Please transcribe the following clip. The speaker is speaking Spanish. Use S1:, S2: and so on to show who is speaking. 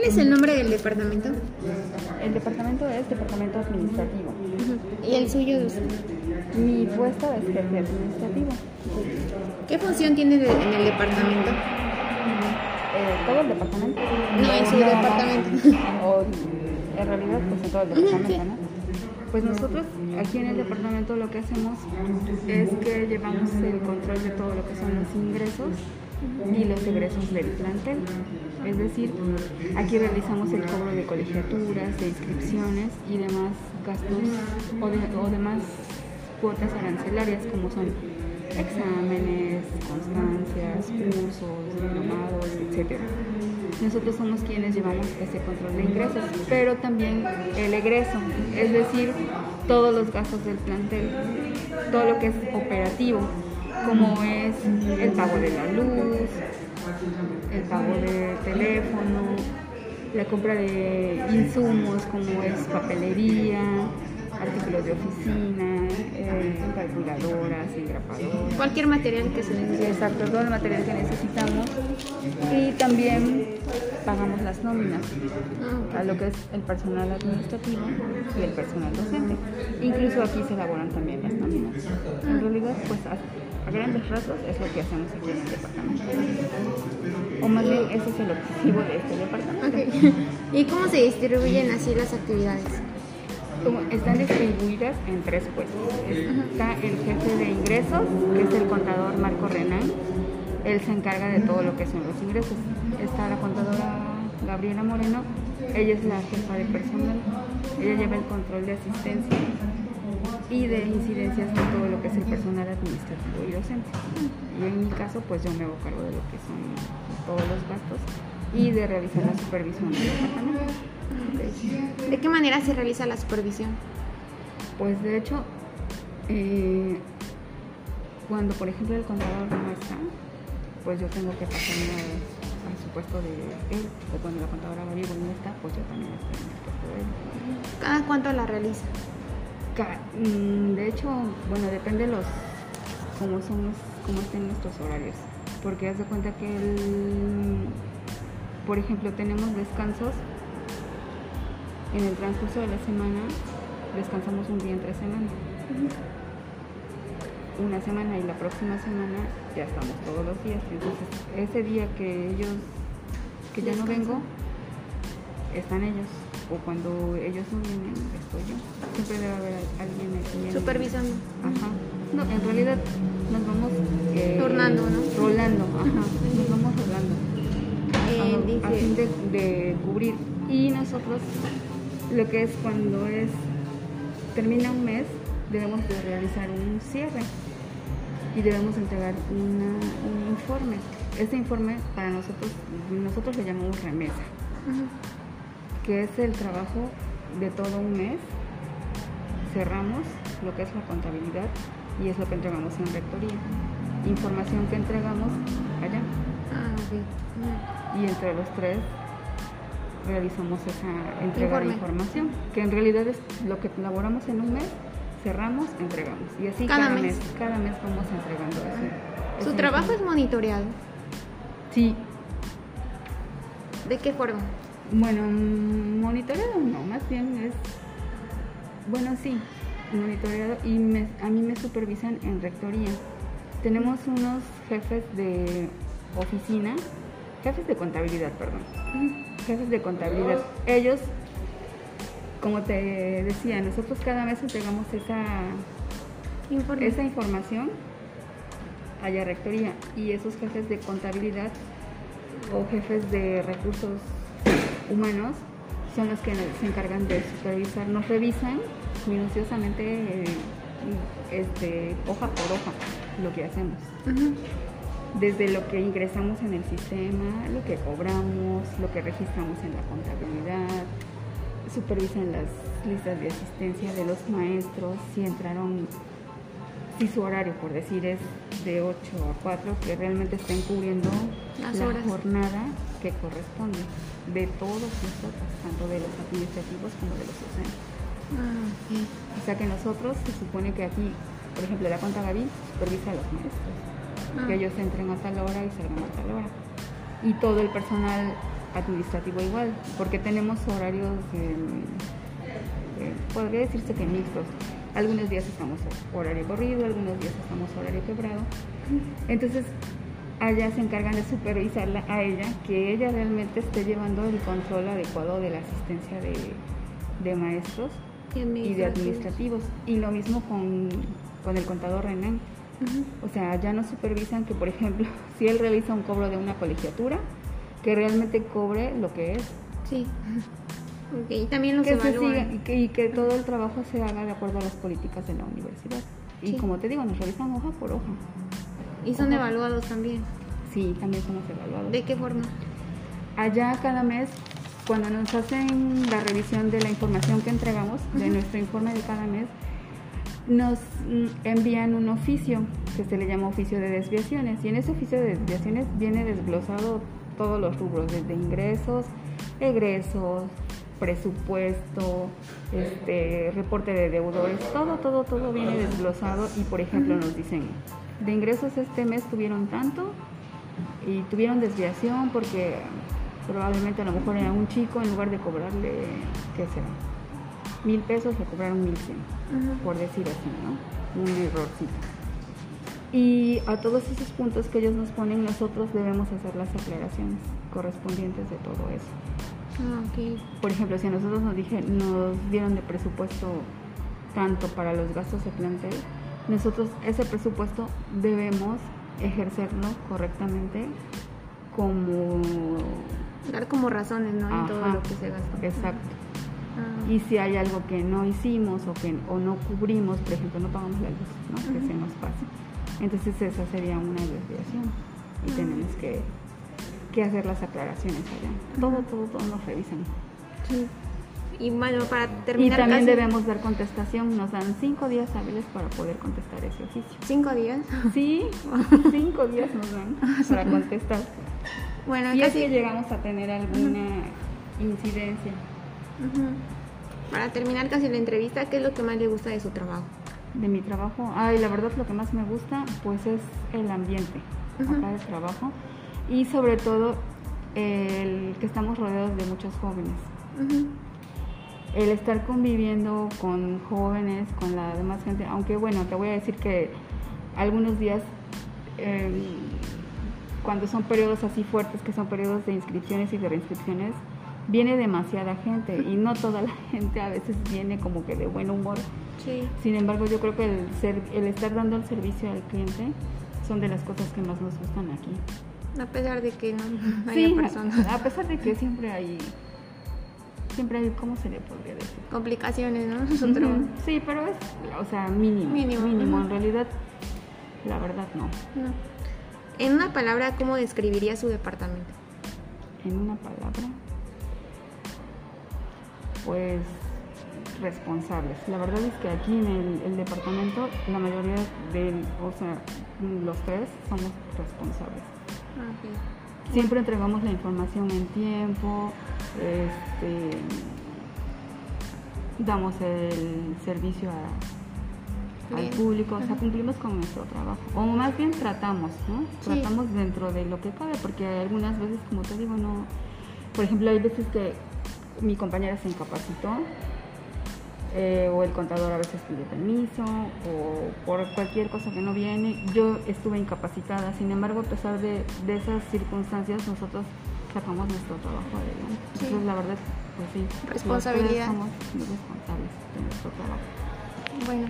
S1: ¿Cuál es el nombre del departamento?
S2: El departamento es departamento administrativo.
S1: ¿Y el suyo de usted?
S2: Mi puesto es jefe administrativo.
S1: ¿Qué función tiene de- en el departamento?
S2: Eh, ¿Todo el departamento?
S1: No, en su departamento.
S2: O, en realidad, pues en todo el departamento, ¿no? Pues nosotros aquí en el departamento lo que hacemos es que llevamos el control de todo lo que son los ingresos y los egresos del plantel. Es decir, aquí realizamos el cobro de colegiaturas, de inscripciones y demás gastos o, de- o demás cuotas arancelarias como son exámenes, constancias, cursos, diplomados, etc. Nosotros somos quienes llevamos ese control de ingresos, pero también el egreso, es decir, todos los gastos del plantel, todo lo que es operativo, como es el pago de la luz, el pago de teléfono, la compra de insumos como es papelería, artículos de oficina, eh, calculadoras, engrapadoras.
S1: Cualquier material que se necesite.
S2: exacto, todo el material que necesitamos y también pagamos las nóminas
S1: Ah,
S2: a lo que es el personal administrativo y el personal docente. Incluso aquí se elaboran también las nóminas. En realidad, pues a, grandes rasgos es lo que hacemos aquí en el departamento. O más bien, ese es el objetivo de este departamento.
S1: ¿Y cómo se distribuyen así las actividades?
S2: Como están distribuidas en tres puestos. Está el jefe de ingresos, que es el contador Marco Renán. Él se encarga de todo lo que son los ingresos. Está la contadora Gabriela Moreno. Ella es la jefa de personal. Ella lleva el control de asistencia y de incidencias de todo lo que es el personal administrativo y docente. Y en mi caso, pues yo me hago cargo de lo que son todos los gastos y de realizar la supervisión del departamento.
S1: ¿De qué manera se realiza la supervisión?
S2: Pues de hecho, eh, cuando por ejemplo el contador no está, pues yo tengo que pasarme al, supuesto de él. O cuando la contadora Gabriel no está, pues yo también estoy en el puesto de él.
S1: ¿Cada cuánto la realiza?
S2: Mm, De hecho, bueno, depende los cómo somos, cómo estén nuestros horarios. Porque haz de cuenta que el, por ejemplo, tenemos descansos en el transcurso de la semana, descansamos un día entre semana. Una semana y la próxima semana ya estamos todos los días. Entonces, ese día que ellos, que ya no vengo, están ellos. O cuando ellos no vienen, estoy yo. Siempre debe haber alguien aquí.
S1: Supervisando.
S2: Ajá. No, en realidad nos vamos eh,
S1: Turnando, ¿no?
S2: Rolando, ajá. Nos vamos rolando.
S1: Eh,
S2: a, fin de, de cubrir. Y nosotros, lo que es cuando es termina un mes, debemos de realizar un cierre y debemos entregar una- un informe. Este informe para nosotros, nosotros le llamamos remesa
S1: Ujú.
S2: Que es el trabajo de todo un mes. Cerramos lo que es la contabilidad y es lo que entregamos en rectoría. Información que entregamos allá
S1: Ah, ok. Ujú.
S2: y entre los tres realizamos esa entrega de información, que en realidad es lo que elaboramos en un mes, cerramos, entregamos. Y así
S1: Cada
S2: cada,
S1: mes.
S2: mes. cada mes vamos entregando eso.
S1: ¿Su
S2: esa
S1: trabajo es monitoreado?
S2: Sí,
S1: ¿De qué forma?
S2: Bueno, monitoreado no, más bien es, bueno, sí, monitoreado y me- a mí me supervisan en rectoría. Tenemos unos jefes de oficina, jefes de contabilidad, perdón, jefes de contabilidad. Ellos, como te decía, nosotros cada mes entregamos esa,
S1: Informe.
S2: esa información allá a rectoría y esos jefes de contabilidad o jefes de recursos humanos son los que se encargan de supervisar, nos revisan minuciosamente eh, este, hoja por hoja lo que hacemos. Desde lo que ingresamos en el sistema, lo que cobramos, lo que registramos en la contabilidad, supervisan las listas de asistencia de los maestros, si entraron, si su horario, por decir, es de 8 a 4, que realmente estén cubriendo
S1: Las
S2: la
S1: horas.
S2: jornada que corresponde de todos nosotros, tanto de los administrativos como de los docentes.
S1: Ah.
S2: O sea que nosotros se supone que aquí, por ejemplo, la cuenta Gaby supervisa a los maestros,
S1: Ah.
S2: que ellos entren a tal hora y salgan a tal hora. Y todo el personal administrativo igual, porque tenemos horarios, eh, eh, podría decirse que mixtos. Algunos días estamos horario corrido, algunos días estamos horario quebrado. Entonces, allá se encargan de supervisarla a ella, que ella realmente esté llevando el control adecuado de la asistencia de, de maestros y de administrativos. Y lo mismo con, con el contador Renan. O sea, ya no supervisan que, por ejemplo, si él realiza un cobro de una colegiatura, que realmente cobre lo que es.
S1: Sí. Y también lo
S2: que
S1: se
S2: siga, y, que, y, que, todo el trabajo se haga de acuerdo a las políticas de la universidad. Y como te digo, nos revisan hoja por hoja.
S1: ¿Y son evaluados también?
S2: Sí, también somos evaluados.
S1: ¿De qué forma?
S2: Allá cada mes, cuando nos hacen la revisión de la información que entregamos, de nuestro informe de cada mes, nos envían un oficio que se le llama oficio de desviaciones y en ese oficio de desviaciones viene desglosado todos los rubros, desde ingresos, egresos, presupuesto, este, reporte de deudores, todo, todo, todo viene desglosado y por ejemplo nos dicen, de ingresos este mes tuvieron tanto y tuvieron desviación porque probablemente a lo mejor era un chico en lugar de cobrarle, ¿qué será? Mil pesos le cobraron mil cien, por decir así, ¿no? Un errorcito. Y a todos esos puntos que ellos nos ponen, nosotros debemos hacer las aclaraciones correspondientes de todo eso.
S1: Ah,
S2: Por ejemplo, si a nosotros nos, dije, nos dieron de presupuesto tanto para los gastos de plantel, nosotros ese presupuesto debemos ejercerlo correctamente como...
S1: Dar como razones, ¿no? en todo lo que se gastó.
S2: Exacto. Ah. Y si hay algo que no hicimos o que o no cubrimos, por ejemplo, no pagamos la luz, ¿no? Que se nos pase entonces esa sería una desviación y tenemos que, que, hacer las aclaraciones allá. Todo, todo, todo nos revisan.
S1: Sí. Y bueno, para terminar.
S2: Y también debemos dar contestación. Nos dan cinco días hábiles para poder contestar ese oficio.
S1: ¿Cinco días?
S2: Sí, cinco días nos dan para contestar. Bueno, y así llegamos a tener alguna incidencia.
S1: Para terminar casi la entrevista, ¿qué es lo que más le gusta de su trabajo?
S2: de mi trabajo, ay, la verdad lo que más me gusta pues es el ambiente acá de trabajo y sobre todo el que estamos rodeados de muchos jóvenes. El estar conviviendo con jóvenes, con la demás gente, aunque bueno, te voy a decir que algunos días em, cuando son periodos así fuertes, que son periodos de inscripciones y de reinscripciones, viene demasiada gente y no toda la gente a veces viene como que de buen humor. Sin embargo, yo creo que el, ser, el estar dando el servicio al cliente son de las cosas que más nos gustan aquí.
S1: A pesar de que no hay personas.
S2: A pesar de que siempre hay siempre hay, ¿cómo se le podría decir?
S1: Complicaciones, ¿no?
S2: Sí, pero es, o sea, mínimo. Mínimo. mínimo. En realidad, la verdad, no. no.
S1: En una palabra, ¿cómo describiría su departamento?
S2: En una palabra pues responsables. La verdad es que aquí en el, departamento la mayoría de, o sea, los tres somos responsables. Siempre entregamos la información en tiempo, este, damos el servicio al público, o sea, cumplimos con nuestro trabajo. O más bien tratamos, ¿no? Tratamos dentro de lo que cabe, porque algunas veces, como te digo, no... Por ejemplo, hay veces que mi compañera se incapacitó eh, o el contador a veces pide permiso o por cualquier cosa que no viene. Yo estuve incapacitada, sin embargo, a pesar de, esas circunstancias, nosotros sacamos nuestro trabajo adelante. Entonces, la verdad, pues sí,
S1: responsabilidad.
S2: Somos responsables de nuestro trabajo.
S1: Bueno,